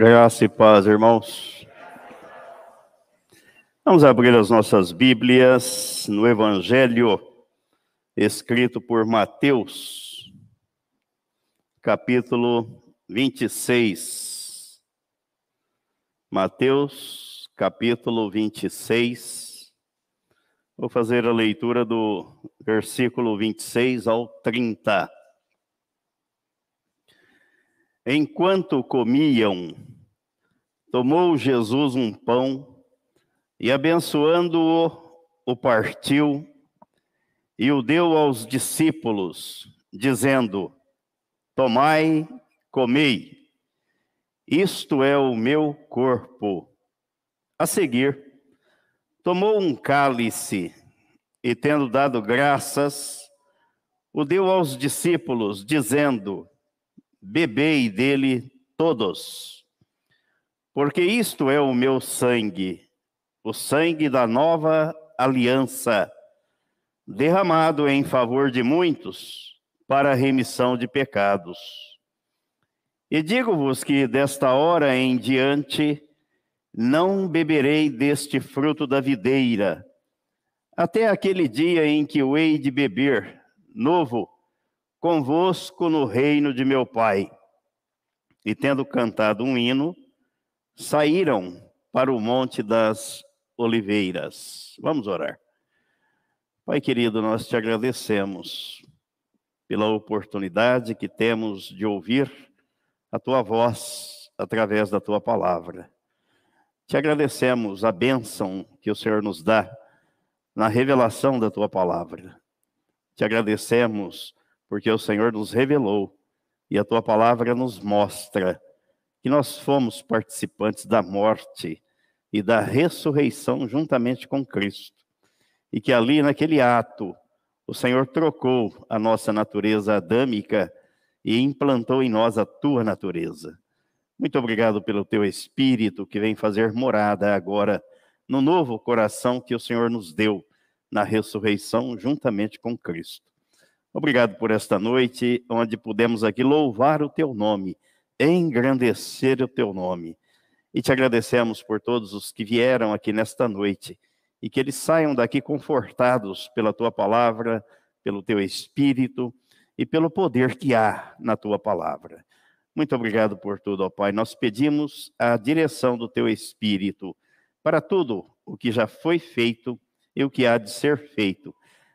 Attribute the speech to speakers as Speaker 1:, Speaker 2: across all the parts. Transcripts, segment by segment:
Speaker 1: Graça e paz, irmãos. Vamos abrir as nossas Bíblias no Evangelho escrito por Mateus, capítulo 26. Mateus, capítulo 26. Vou fazer a leitura do versículo 26 ao 30. Enquanto comiam, tomou Jesus um pão e, abençoando-o, o partiu e o deu aos discípulos, dizendo: Tomai, comei, isto é o meu corpo. A seguir, tomou um cálice e, tendo dado graças, o deu aos discípulos, dizendo: bebei dele todos, porque isto é o meu sangue, o sangue da nova aliança, derramado em favor de muitos para a remissão de pecados. E digo-vos que desta hora em diante não beberei deste fruto da videira, até aquele dia em que o hei de beber, novo, convosco no reino de meu Pai. E tendo cantado um hino, saíram para o Monte das Oliveiras. Vamos orar. Pai querido, nós te agradecemos pela oportunidade que temos de ouvir a tua voz através da tua palavra. Te agradecemos a bênção que o Senhor nos dá na revelação da tua palavra. Te agradecemos porque o Senhor nos revelou e a tua palavra nos mostra que nós fomos participantes da morte e da ressurreição juntamente com Cristo. E que ali, naquele ato, o Senhor trocou a nossa natureza adâmica e implantou em nós a tua natureza. Muito obrigado pelo teu Espírito que vem fazer morada agora no novo coração que o Senhor nos deu na ressurreição juntamente com Cristo. Obrigado por esta noite, onde pudemos aqui louvar o teu nome, engrandecer o teu nome. E te agradecemos por todos os que vieram aqui nesta noite e que eles saiam daqui confortados pela tua palavra, pelo teu espírito e pelo poder que há na tua palavra. Muito obrigado por tudo, ó Pai. Nós pedimos a direção do teu espírito para tudo o que já foi feito e o que há de ser feito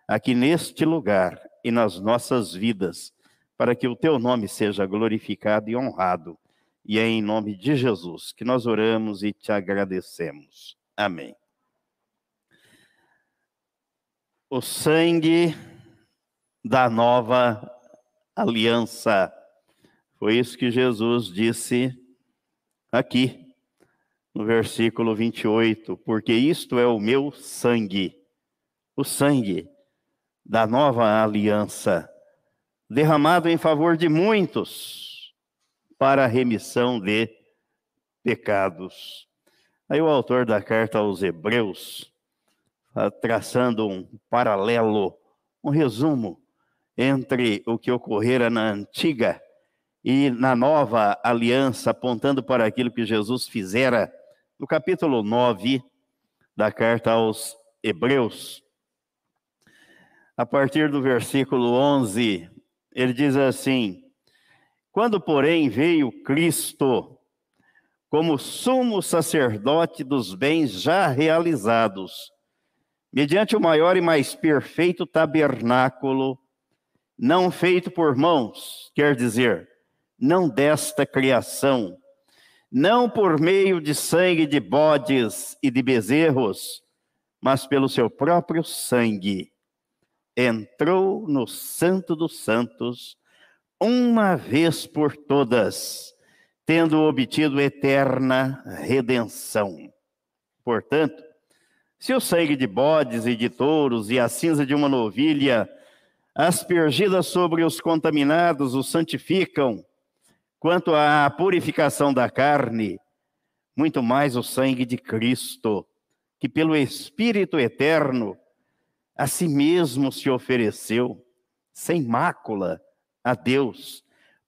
Speaker 1: aqui neste lugar e nas nossas vidas, para que o teu nome seja glorificado e honrado. E é em nome de Jesus que nós oramos e te agradecemos. Amém. O sangue da nova aliança. Foi isso que Jesus disse aqui, no versículo 28, porque isto é o meu sangue, o sangue da nova aliança, derramado em favor de muitos para a remissão de pecados. Aí o autor da carta aos Hebreus, tá traçando um paralelo, um resumo entre o que ocorrera na antiga e na nova aliança, apontando para aquilo que Jesus fizera no capítulo 9 da carta aos Hebreus a partir do versículo 11, ele diz assim: Quando, porém, veio Cristo como sumo sacerdote dos bens já realizados, mediante o maior e mais perfeito tabernáculo, não feito por mãos, quer dizer, não desta criação, não por meio de sangue de bodes e de bezerros, mas pelo seu próprio sangue entrou no Santo dos Santos uma vez por todas, tendo obtido eterna redenção. Portanto, se o sangue de bodes e de touros e a cinza de uma novilha aspergida sobre os contaminados os santificam, quanto à purificação da carne, muito mais o sangue de Cristo, que pelo Espírito eterno a si mesmo se ofereceu, sem mácula, a Deus,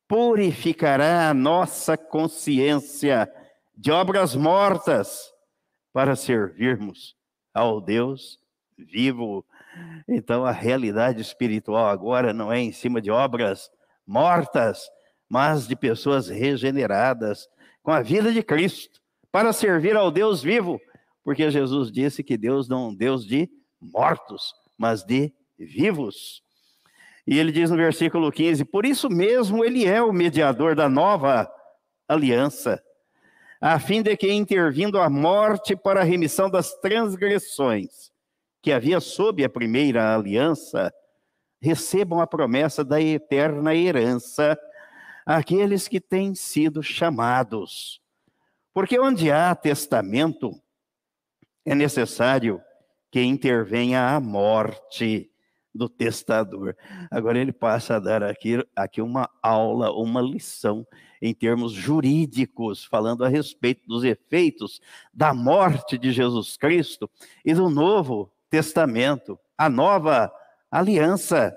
Speaker 1: purificará a nossa consciência de obras mortas, para servirmos ao Deus vivo. Então a realidade espiritual agora não é em cima de obras mortas, mas de pessoas regeneradas com a vida de Cristo, para servir ao Deus vivo, porque Jesus disse que Deus não é um Deus de mortos, mas de vivos. E ele diz no versículo 15: Por isso mesmo ele é o mediador da nova aliança, a fim de que, intervindo a morte para a remissão das transgressões que havia sob a primeira aliança, recebam a promessa da eterna herança aqueles que têm sido chamados. Porque onde há testamento, é necessário que intervenha a morte do testador. Agora ele passa a dar aqui, aqui uma aula, uma lição em termos jurídicos, falando a respeito dos efeitos da morte de Jesus Cristo e do Novo Testamento, a nova aliança.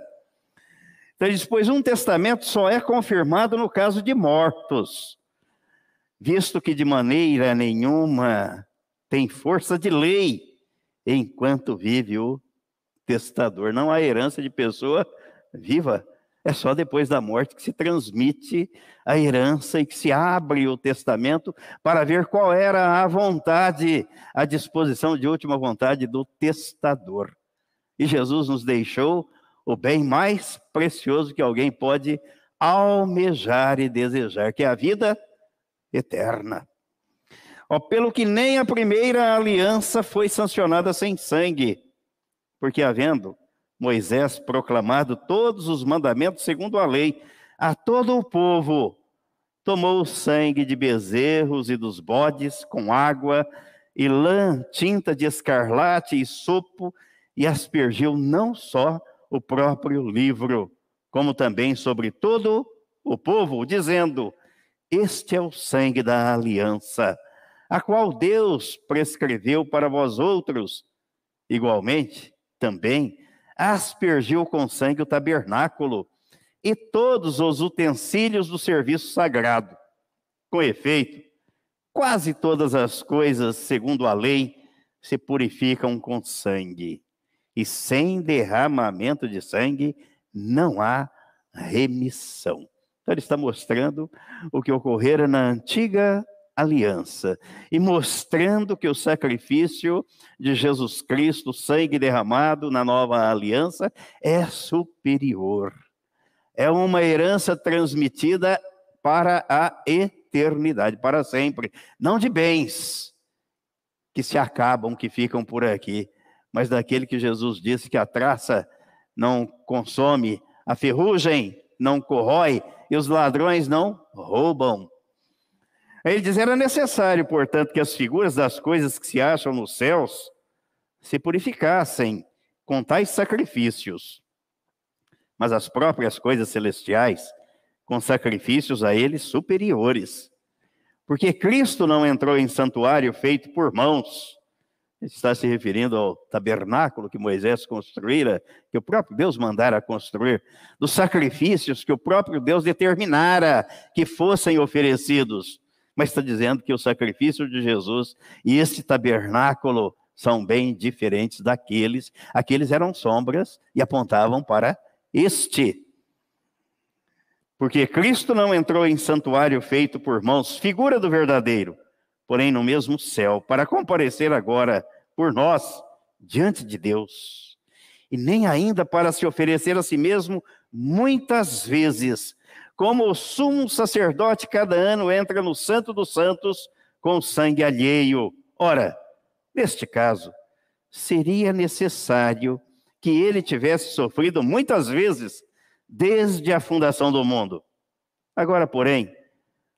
Speaker 1: Então ele diz: pois um testamento só é confirmado no caso de mortos, visto que de maneira nenhuma tem força de lei enquanto vive o testador. Não há herança de pessoa viva. É só depois da morte que se transmite a herança e que se abre o testamento para ver qual era a vontade, a disposição de última vontade do testador. E Jesus nos deixou o bem mais precioso que alguém pode almejar e desejar, que é a vida eterna. Ó, pelo que nem a primeira aliança foi sancionada sem sangue, porque havendo Moisés proclamado todos os mandamentos segundo a lei a todo o povo, tomou o sangue de bezerros e dos bodes com água e lã, tinta de escarlate e sopo, e aspergiu não só o próprio livro, como também sobre todo o povo, dizendo: Este é o sangue da aliança a qual Deus prescreveu para vós outros. Igualmente, também aspergiu com sangue o tabernáculo e todos os utensílios do serviço sagrado. Com efeito, quase todas as coisas, segundo a lei, se purificam com sangue, e sem derramamento de sangue não há remissão. Então, ele está mostrando o que ocorrera na antiga aliança e mostrando que o sacrifício de Jesus Cristo, sangue derramado na nova aliança, é superior. É uma herança transmitida para a eternidade, para sempre. Não de bens que se acabam, que ficam por aqui, mas daquele que Jesus disse que a traça não consome, a ferrugem não corrói e os ladrões não roubam. Ele diz: era necessário, portanto, que as figuras das coisas que se acham nos céus se purificassem com tais sacrifícios, mas as próprias coisas celestiais com sacrifícios a eles superiores. Porque Cristo não entrou em santuário feito por mãos. Ele está se referindo ao tabernáculo que Moisés construíra, que o próprio Deus mandara construir, dos sacrifícios que o próprio Deus determinara que fossem oferecidos mas está dizendo que o sacrifício de Jesus e esse tabernáculo são bem diferentes daqueles. Aqueles eram sombras e apontavam para este. Porque Cristo não entrou em santuário feito por mãos, figura do verdadeiro, porém no mesmo céu, para comparecer agora por nós diante de Deus. E nem ainda para se oferecer a si mesmo muitas vezes, como o sumo sacerdote cada ano entra no Santo dos Santos com sangue alheio. Ora, neste caso, seria necessário que ele tivesse sofrido muitas vezes desde a fundação do mundo. Agora, porém,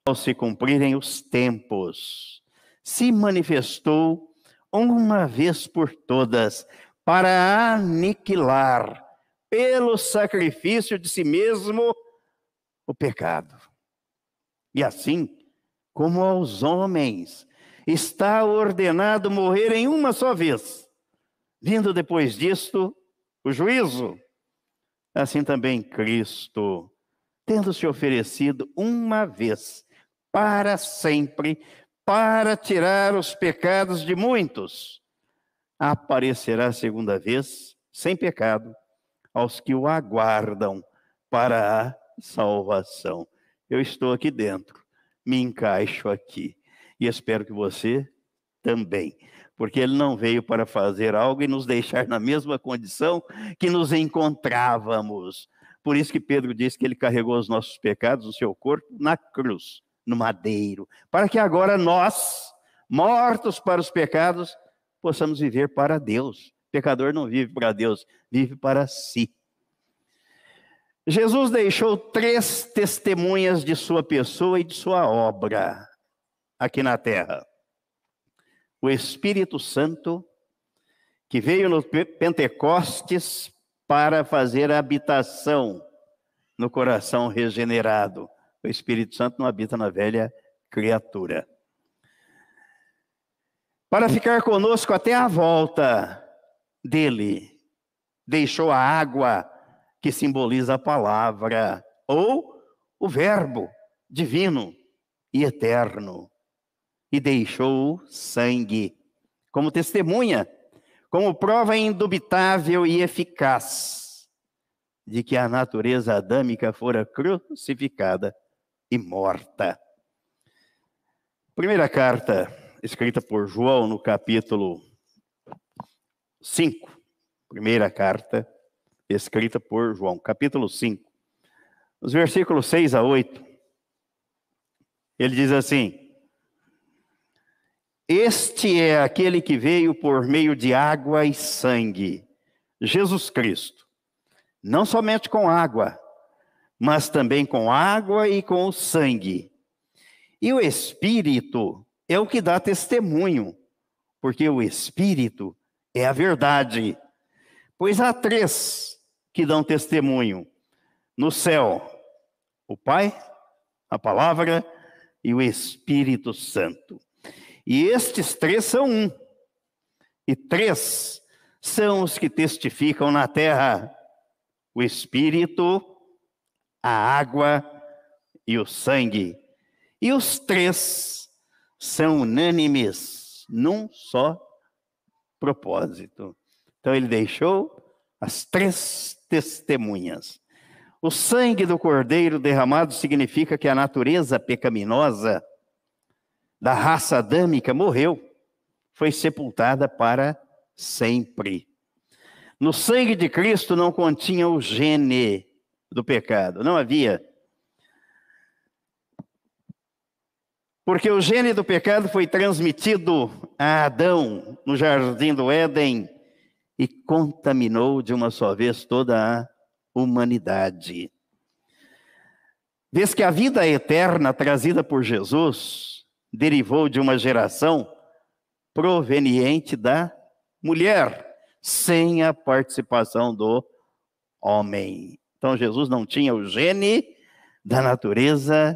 Speaker 1: ao se cumprirem os tempos, se manifestou uma vez por todas para aniquilar pelo sacrifício de si mesmo o pecado. E assim, como aos homens está ordenado morrer em uma só vez, vindo depois disto o juízo, assim também Cristo, tendo se oferecido uma vez para sempre para tirar os pecados de muitos, aparecerá segunda vez, sem pecado, aos que o aguardam para a salvação. Eu estou aqui dentro, me encaixo aqui e espero que você também, porque ele não veio para fazer algo e nos deixar na mesma condição que nos encontrávamos. Por isso que Pedro diz que ele carregou os nossos pecados, o seu corpo, na cruz, no madeiro, para que agora nós, mortos para os pecados, possamos viver para Deus. O pecador não vive para Deus, vive para si. Jesus deixou três testemunhas de sua pessoa e de sua obra aqui na terra. O Espírito Santo, que veio no Pentecostes para fazer habitação no coração regenerado. O Espírito Santo não habita na velha criatura. Para ficar conosco até a volta dele, deixou a água que simboliza a palavra, ou o Verbo divino e eterno, e deixou sangue como testemunha como prova indubitável e eficaz de que a natureza adâmica fora crucificada e morta. Primeira carta escrita por João no capítulo 5. Primeira carta escrita por João, capítulo 5. Os versículos 6 a 8. Ele diz assim: este é aquele que veio por meio de água e sangue, Jesus Cristo. Não somente com água, mas também com água e com o sangue. E o Espírito é o que dá testemunho, porque o Espírito é a verdade. Pois há três que dão testemunho: no céu, o Pai, a Palavra e o Espírito Santo. E estes três são um. E três são os que testificam na terra: o Espírito, a água e o sangue. E os três são unânimes num só propósito. Então ele deixou as três testemunhas. O sangue do cordeiro derramado significa que a natureza pecaminosa da raça adâmica morreu, foi sepultada para sempre. No sangue de Cristo não continha o gene do pecado, não havia. Porque o gene do pecado foi transmitido a Adão no jardim do Éden e contaminou de uma só vez toda a humanidade. Vês que a vida eterna trazida por Jesus derivou de uma geração proveniente da mulher, sem a participação do homem. Então Jesus não tinha o gene da natureza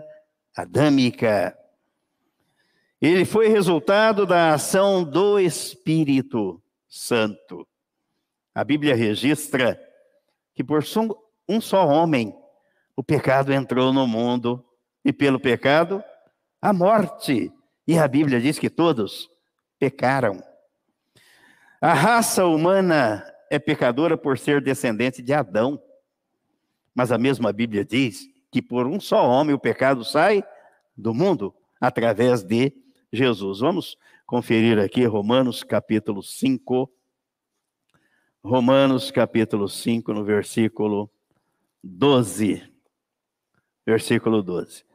Speaker 1: adâmica. Ele foi resultado da ação do Espírito Santo. A Bíblia registra que por um só homem o pecado entrou no mundo e pelo pecado a morte. E a Bíblia diz que todos pecaram. A raça humana é pecadora por ser descendente de Adão. Mas a mesma Bíblia diz que por um só homem o pecado sai do mundo através de Jesus. Vamos conferir aqui Romanos capítulo 5. Romanos capítulo 5, no versículo 12. Versículo 12.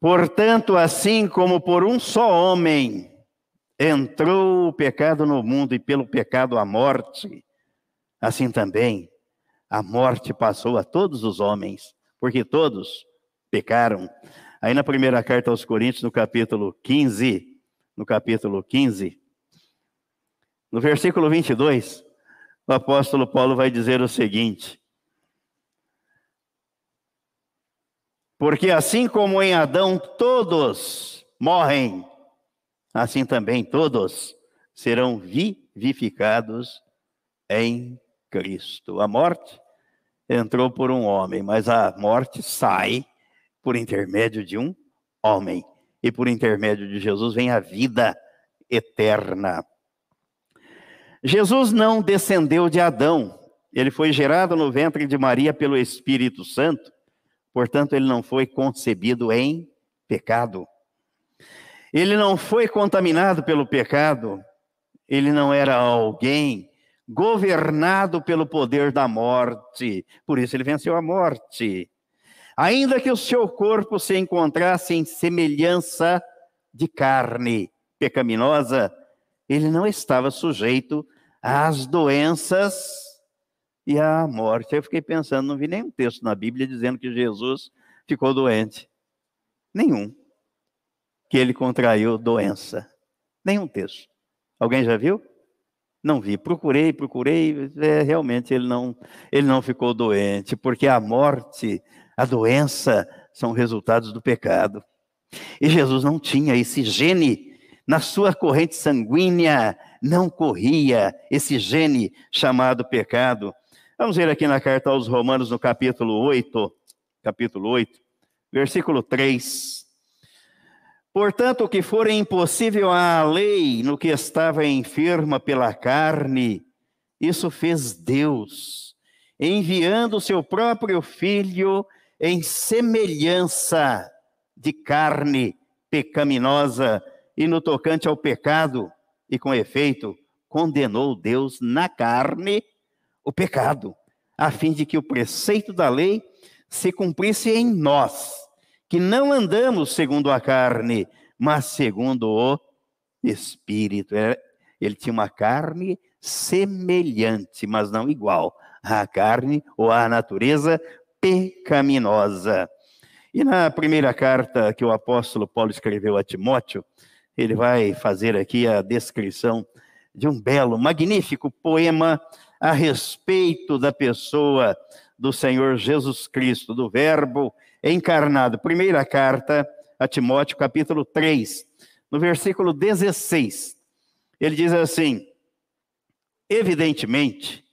Speaker 1: Portanto, assim como por um só homem entrou o pecado no mundo e pelo pecado a morte, assim também a morte passou a todos os homens, porque todos pecaram. Aí na primeira carta aos Coríntios, no capítulo 15, no capítulo 15, no versículo 22, o apóstolo Paulo vai dizer o seguinte: Porque assim como em Adão todos morrem, assim também todos serão vivificados em Cristo. A morte entrou por um homem, mas a morte sai por intermédio de um homem, e por intermédio de Jesus vem a vida eterna. Jesus não descendeu de Adão, ele foi gerado no ventre de Maria pelo Espírito Santo, portanto, ele não foi concebido em pecado. Ele não foi contaminado pelo pecado, ele não era alguém governado pelo poder da morte, por isso ele venceu a morte. Ainda que o seu corpo se encontrasse em semelhança de carne pecaminosa, ele não estava sujeito às doenças e à morte. Eu fiquei pensando, não vi nenhum texto na Bíblia dizendo que Jesus ficou doente. Nenhum. Que ele contraiu doença. Nenhum texto. Alguém já viu? Não vi. Procurei, procurei. É, realmente ele não, ele não ficou doente, porque a morte, a doença, são resultados do pecado. E Jesus não tinha esse gene na sua corrente sanguínea, não corria esse gene chamado pecado. Vamos ver aqui na carta aos Romanos, no capítulo 8, capítulo 8, versículo 3. Portanto, o que for impossível à lei no que estava enferma pela carne, isso fez Deus, enviando o seu próprio filho em semelhança de carne pecaminosa e no tocante ao pecado, e com efeito, condenou Deus na carne o pecado, a fim de que o preceito da lei se cumprisse em nós que não andamos segundo a carne, mas segundo o Espírito. É, ele tinha uma carne semelhante, mas não igual à carne ou à natureza pecaminosa. E na primeira carta que o apóstolo Paulo escreveu a Timóteo, ele vai fazer aqui a descrição de um belo, magnífico poema a respeito da pessoa do Senhor Jesus Cristo, do Verbo encarnado. Primeira carta a Timóteo, capítulo 3, no versículo 16. Ele diz assim: Evidentemente,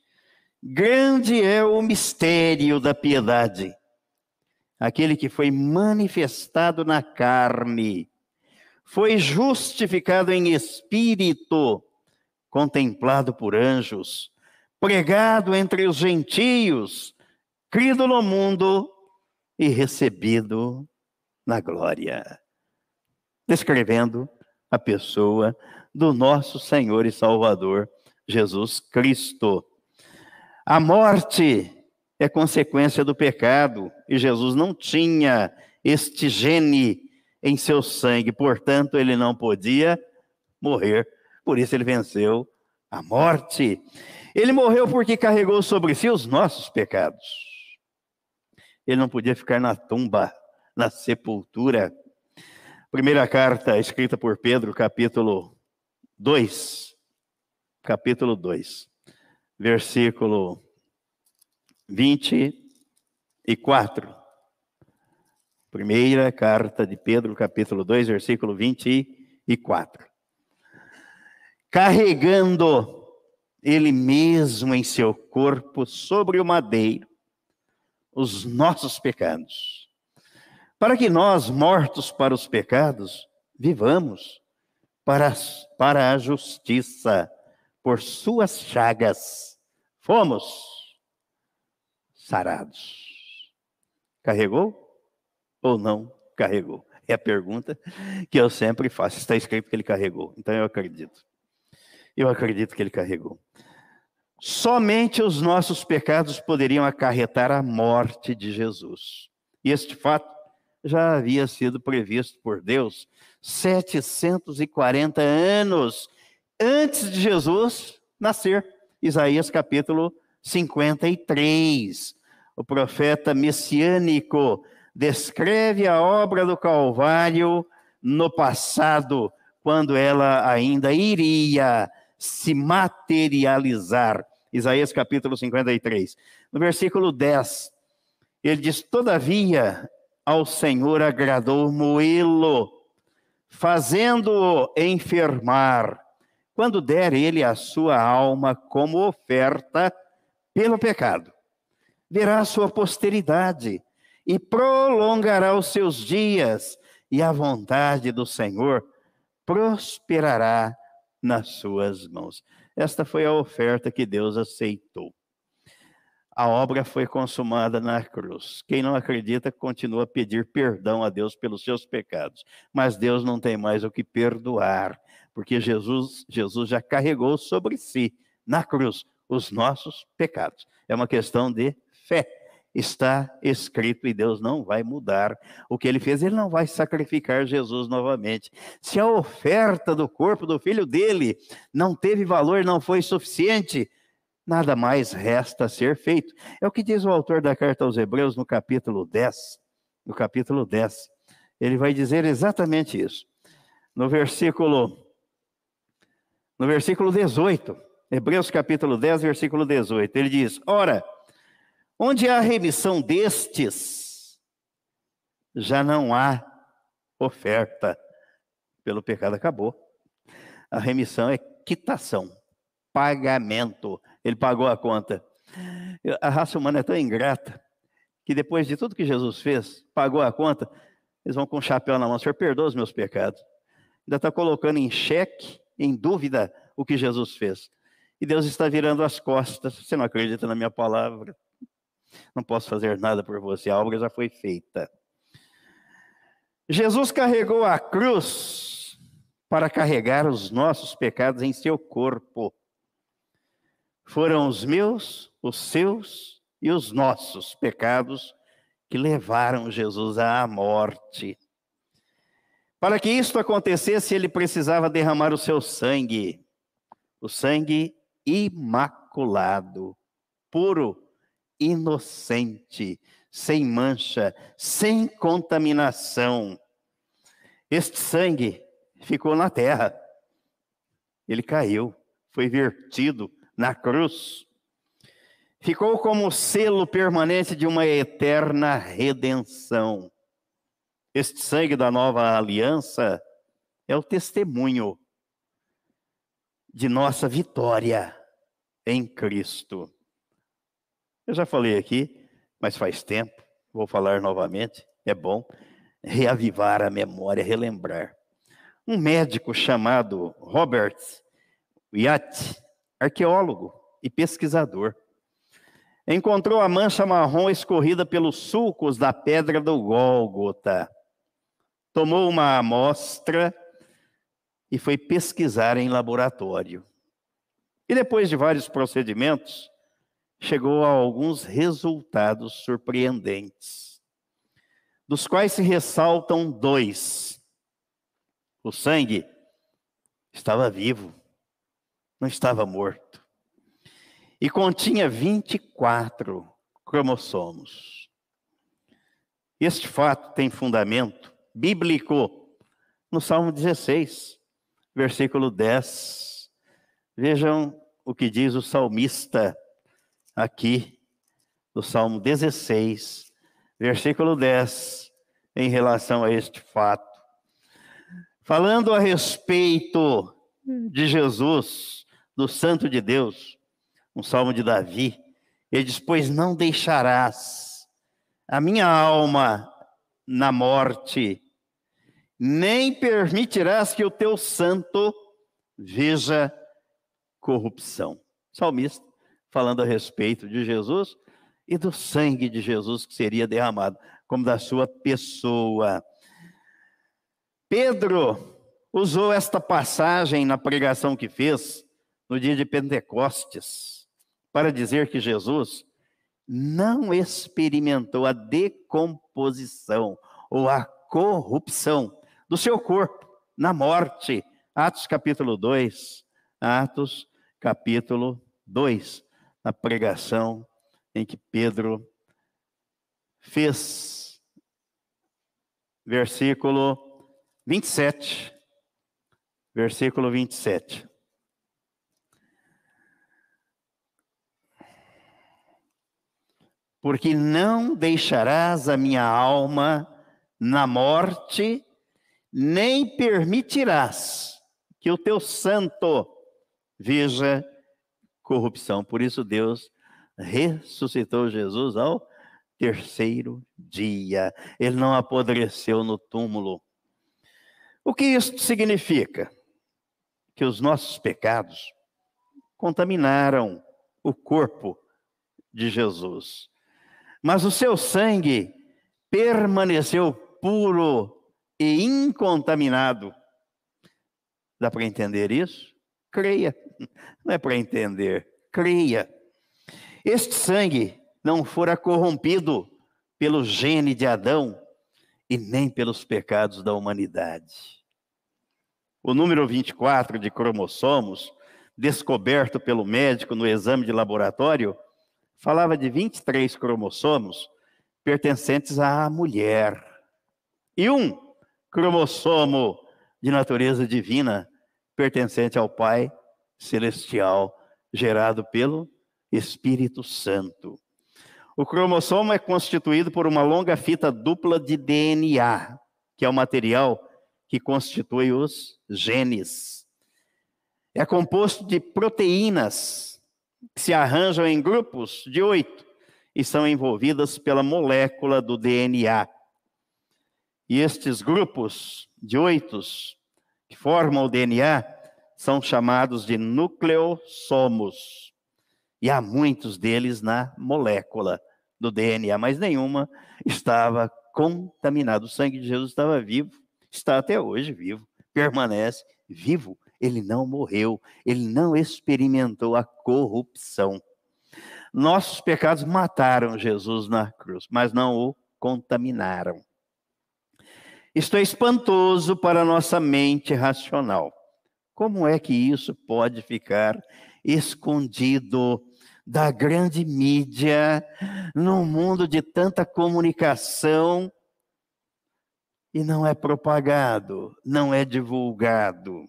Speaker 1: grande é o mistério da piedade, aquele que foi manifestado na carne, foi justificado em espírito, contemplado por anjos, pregado entre os gentios, crido no mundo e recebido na glória. Descrevendo a pessoa do nosso Senhor e Salvador Jesus Cristo. A morte é consequência do pecado e Jesus não tinha este gene em seu sangue, portanto, ele não podia morrer. Por isso, ele venceu a morte. Ele morreu porque carregou sobre si os nossos pecados ele não podia ficar na tumba, na sepultura. Primeira carta escrita por Pedro, capítulo 2, capítulo 2, versículo 24. Primeira carta de Pedro, capítulo 2, versículo 24. Carregando ele mesmo em seu corpo sobre o madeiro os nossos pecados, para que nós, mortos para os pecados, vivamos para, para a justiça, por suas chagas, fomos sarados. Carregou ou não carregou? É a pergunta que eu sempre faço. Está escrito que ele carregou, então eu acredito. Eu acredito que ele carregou. Somente os nossos pecados poderiam acarretar a morte de Jesus. E este fato já havia sido previsto por Deus 740 anos antes de Jesus nascer. Isaías capítulo 53. O profeta messiânico descreve a obra do Calvário no passado, quando ela ainda iria se materializar. Isaías capítulo 53. No versículo 10, ele diz: Todavia ao Senhor agradou moê-lo, fazendo-o enfermar, quando der ele a sua alma como oferta pelo pecado. Verá a sua posteridade e prolongará os seus dias, e a vontade do Senhor prosperará nas suas mãos. Esta foi a oferta que Deus aceitou. A obra foi consumada na cruz. Quem não acredita continua a pedir perdão a Deus pelos seus pecados, mas Deus não tem mais o que perdoar, porque Jesus, Jesus já carregou sobre si na cruz os nossos pecados. É uma questão de fé. Está escrito e Deus não vai mudar o que ele fez, ele não vai sacrificar Jesus novamente. Se a oferta do corpo do filho dele não teve valor, não foi suficiente, nada mais resta ser feito. É o que diz o autor da carta aos Hebreus no capítulo 10. No capítulo 10. Ele vai dizer exatamente isso. No versículo no versículo 18. Hebreus capítulo 10, versículo 18. Ele diz: Ora, Onde há remissão destes, já não há oferta pelo pecado, acabou. A remissão é quitação, pagamento. Ele pagou a conta. A raça humana é tão ingrata que depois de tudo que Jesus fez, pagou a conta, eles vão com o chapéu na mão. Senhor, perdoa os meus pecados. Ainda está colocando em xeque, em dúvida, o que Jesus fez. E Deus está virando as costas. Você não acredita na minha palavra? Não posso fazer nada por você, a obra já foi feita. Jesus carregou a cruz para carregar os nossos pecados em seu corpo. Foram os meus, os seus e os nossos pecados que levaram Jesus à morte. Para que isto acontecesse, ele precisava derramar o seu sangue, o sangue imaculado, puro, inocente, sem mancha, sem contaminação. Este sangue ficou na terra. Ele caiu, foi vertido na cruz. Ficou como selo permanente de uma eterna redenção. Este sangue da nova aliança é o testemunho de nossa vitória em Cristo. Eu já falei aqui, mas faz tempo, vou falar novamente, é bom reavivar a memória, relembrar. Um médico chamado Robert Yatt, arqueólogo e pesquisador, encontrou a mancha marrom escorrida pelos sulcos da pedra do Gólgota. Tomou uma amostra e foi pesquisar em laboratório. E depois de vários procedimentos, chegou a alguns resultados surpreendentes, dos quais se ressaltam dois. O sangue estava vivo, não estava morto, e continha 24 cromossomos. Este fato tem fundamento bíblico no Salmo 16, versículo 10. Vejam o que diz o salmista aqui no Salmo 16, versículo 10, em relação a este fato. Falando a respeito de Jesus, do Santo de Deus, um salmo de Davi, ele diz: Pois não deixarás a minha alma na morte, nem permitirás que o teu santo veja corrupção. Salmista falando a respeito de Jesus e do sangue de Jesus que seria derramado, como da sua pessoa. Pedro usou esta passagem na pregação que fez no dia de Pentecostes para dizer que Jesus não experimentou a decomposição ou a corrupção do seu corpo na morte. Atos capítulo 2. Atos capítulo 2 na pregação em que Pedro fez. Versículo 27. Versículo 27. Porque não deixarás a minha alma na morte, nem permitirás que o teu santo veja corrupção. Por isso, Deus ressuscitou Jesus ao terceiro dia. Ele não apodreceu no túmulo. O que isso significa? Que os nossos pecados contaminaram o corpo de Jesus. Mas o seu sangue permaneceu puro e incontaminado. Dá para entender isso? Creia. Não é para entender, creia. Este sangue não fora corrompido pelo gene de Adão e nem pelos pecados da humanidade. O número 24 de cromossomos, descoberto pelo médico no exame de laboratório, falava de 23 cromossomos pertencentes à mulher. E um cromossomo de natureza divina pertencente ao Pai celestial, gerado pelo Espírito Santo. O cromossomo é constituído por uma longa fita dupla de DNA, que é o material que constitui os genes. É composto de proteínas que se arranjam em grupos de oito e são envolvidas pela molécula do DNA. E estes grupos de oito que formam o DNA são chamados de nucleossomos. E há muitos deles na molécula do DNA, mas nenhuma estava contaminada. O sangue de Jesus estava vivo, está até hoje vivo, permanece vivo. Ele não morreu, ele não experimentou a corrupção. Nossos pecados mataram Jesus na cruz, mas não o contaminaram. Isto é espantoso para a nossa mente racional. Como é que isso pode ficar escondido da grande mídia, num mundo de tanta comunicação, e não é propagado, não é divulgado.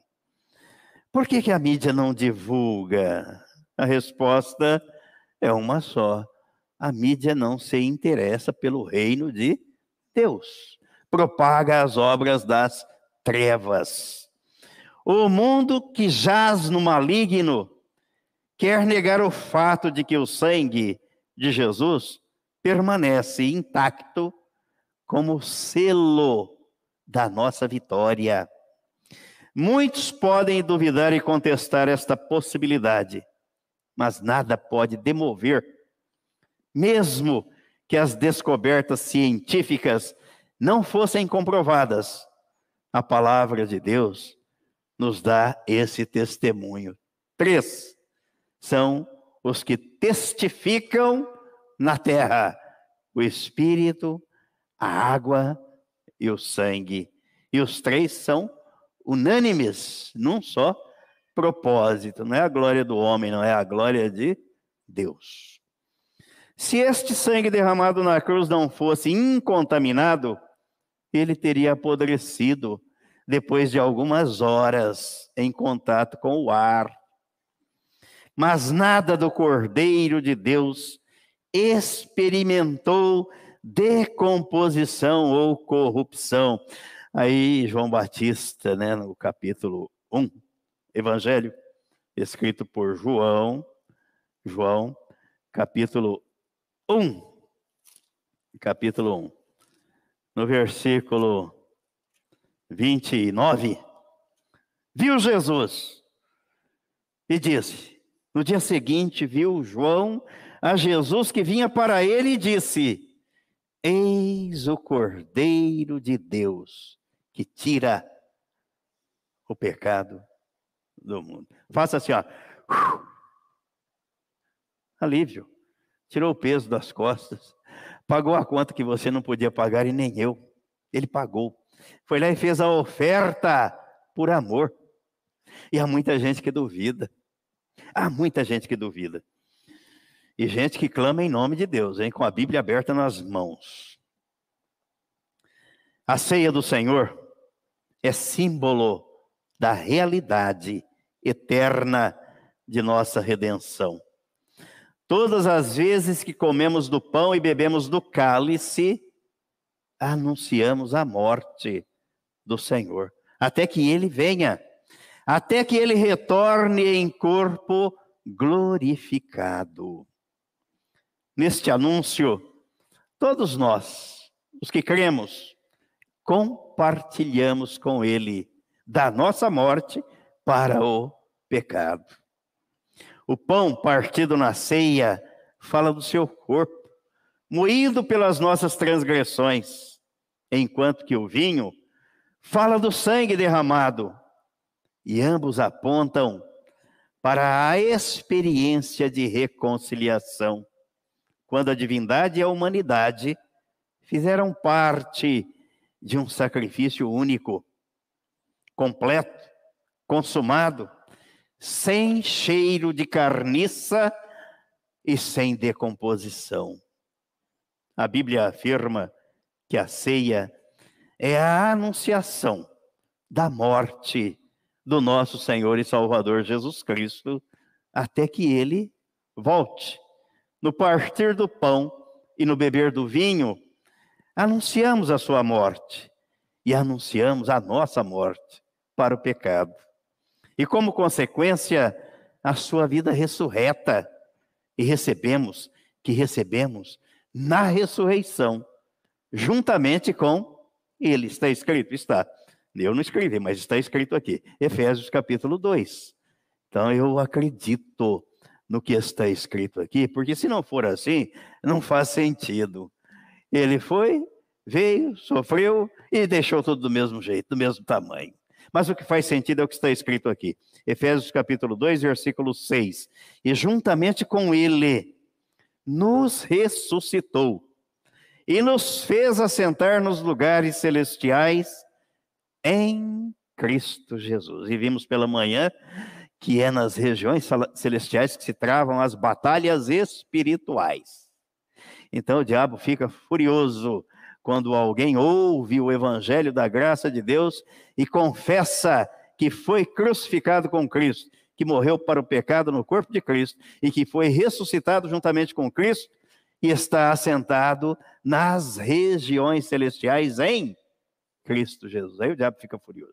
Speaker 1: Por que, que a mídia não divulga? A resposta é uma só. A mídia não se interessa pelo reino de Deus. Propaga as obras das trevas. O mundo que jaz no maligno quer negar o fato de que o sangue de Jesus permanece intacto como selo da nossa vitória. Muitos podem duvidar e contestar esta possibilidade, mas nada pode demover, mesmo que as descobertas científicas não fossem comprovadas. A palavra de Deus nos dá esse testemunho. Três são os que testificam na terra: o Espírito, a água e o sangue. E os três são unânimes num só propósito. Não é a glória do homem, não é a glória de Deus. Se este sangue derramado na cruz não fosse incontaminado, ele teria apodrecido depois de algumas horas em contato com o ar mas nada do Cordeiro de Deus experimentou decomposição ou corrupção. Aí João Batista, né, no capítulo 1, Evangelho escrito por João, João, capítulo 1, capítulo 1, no versículo 29, viu Jesus e disse: no dia seguinte, viu João a Jesus que vinha para ele e disse: Eis o Cordeiro de Deus que tira o pecado do mundo. Faça assim, ó. Alívio. Tirou o peso das costas. Pagou a conta que você não podia pagar e nem eu. Ele pagou. Foi lá e fez a oferta por amor. E há muita gente que duvida. Há muita gente que duvida. E gente que clama em nome de Deus, hein, com a Bíblia aberta nas mãos. A ceia do Senhor é símbolo da realidade eterna de nossa redenção. Todas as vezes que comemos do pão e bebemos do cálice, anunciamos a morte do Senhor, até que ele venha até que ele retorne em corpo glorificado. Neste anúncio, todos nós, os que cremos, compartilhamos com ele da nossa morte para o pecado. O pão partido na ceia fala do seu corpo, moído pelas nossas transgressões, enquanto que o vinho fala do sangue derramado, e ambos apontam para a experiência de reconciliação, quando a divindade e a humanidade fizeram parte de um sacrifício único, completo, consumado, sem cheiro de carniça e sem decomposição. A Bíblia afirma que a ceia é a anunciação da morte do nosso Senhor e Salvador Jesus Cristo, até que ele volte. No partir do pão e no beber do vinho, anunciamos a sua morte e anunciamos a nossa morte para o pecado. E como consequência, a sua vida ressurreta. E recebemos, que recebemos na ressurreição, juntamente com ele. Está escrito? Está. Eu não escrevi, mas está escrito aqui. Efésios capítulo 2. Então eu acredito no que está escrito aqui, porque se não for assim, não faz sentido. Ele foi, veio, sofreu e deixou tudo do mesmo jeito, do mesmo tamanho. Mas o que faz sentido é o que está escrito aqui. Efésios capítulo 2, versículo 6. E juntamente com ele nos ressuscitou e nos fez assentar nos lugares celestiais em Cristo Jesus. E vimos pela manhã que é nas regiões celestiais que se travam as batalhas espirituais. Então o diabo fica furioso quando alguém ouve o evangelho da graça de Deus e confessa que foi crucificado com Cristo, que morreu para o pecado no corpo de Cristo e que foi ressuscitado juntamente com Cristo e está assentado nas regiões celestiais em Cristo Jesus. Aí o diabo fica furioso.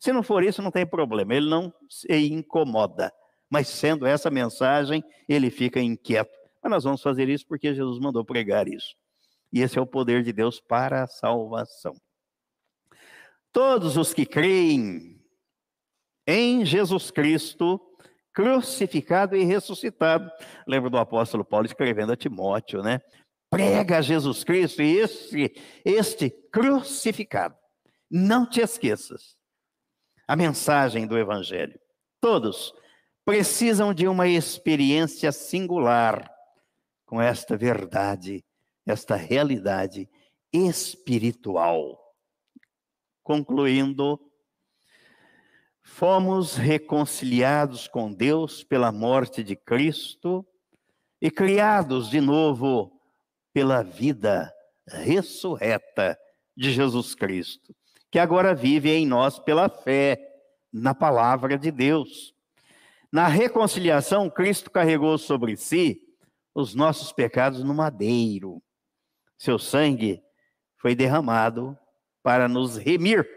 Speaker 1: Se não for isso, não tem problema, ele não se incomoda. Mas sendo essa mensagem, ele fica inquieto. Mas nós vamos fazer isso porque Jesus mandou pregar isso. E esse é o poder de Deus para a salvação. Todos os que creem em Jesus Cristo, crucificado e ressuscitado. Lembra do apóstolo Paulo escrevendo a Timóteo, né? Prega Jesus Cristo e este, este crucificado. Não te esqueças. A mensagem do Evangelho. Todos precisam de uma experiência singular com esta verdade, esta realidade espiritual. Concluindo, fomos reconciliados com Deus pela morte de Cristo e criados de novo pela vida ressurreta de Jesus Cristo, que agora vive em nós pela fé na palavra de Deus. Na reconciliação, Cristo carregou sobre si os nossos pecados no madeiro. Seu sangue foi derramado para nos remir,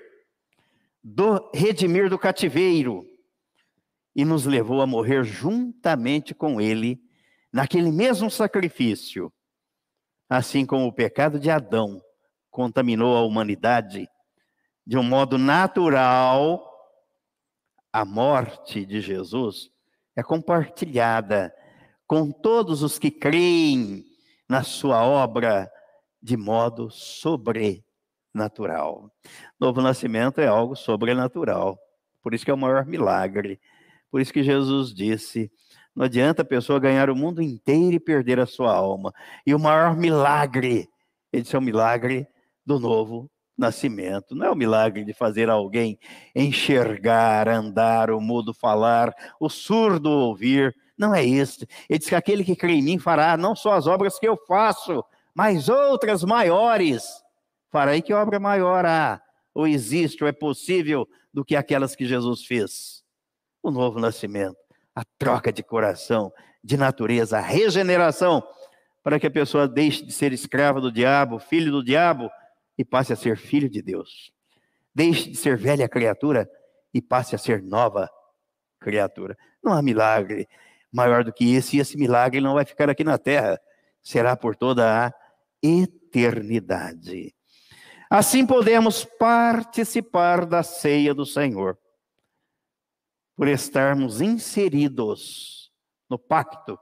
Speaker 1: do redimir do cativeiro e nos levou a morrer juntamente com ele naquele mesmo sacrifício assim como o pecado de Adão contaminou a humanidade de um modo natural, a morte de Jesus é compartilhada com todos os que creem na sua obra de modo sobrenatural. Novo nascimento é algo sobrenatural, por isso que é o maior milagre. Por isso que Jesus disse: não adianta a pessoa ganhar o mundo inteiro e perder a sua alma. E o maior milagre, ele é o milagre do novo nascimento. Não é o milagre de fazer alguém enxergar, andar, o mudo falar, o surdo ouvir. Não é isso. Ele diz que aquele que crê em mim fará não só as obras que eu faço, mas outras maiores. Fará. E que obra maior há, ou existe, ou é possível do que aquelas que Jesus fez? O novo nascimento a troca de coração, de natureza, a regeneração, para que a pessoa deixe de ser escrava do diabo, filho do diabo, e passe a ser filho de Deus. Deixe de ser velha criatura e passe a ser nova criatura. Não há milagre maior do que esse, e esse milagre não vai ficar aqui na terra, será por toda a eternidade. Assim podemos participar da ceia do Senhor, por estarmos inseridos no pacto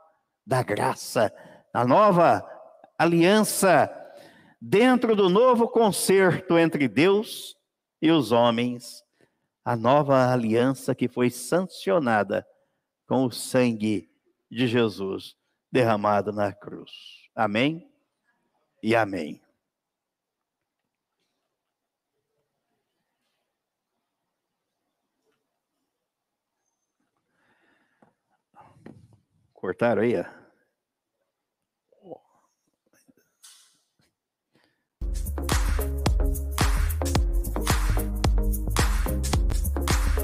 Speaker 1: da graça, na nova aliança, dentro do novo concerto entre Deus e os homens, a nova aliança que foi sancionada com o sangue de Jesus derramado na cruz. Amém e amém. Cortaram aí? Ó.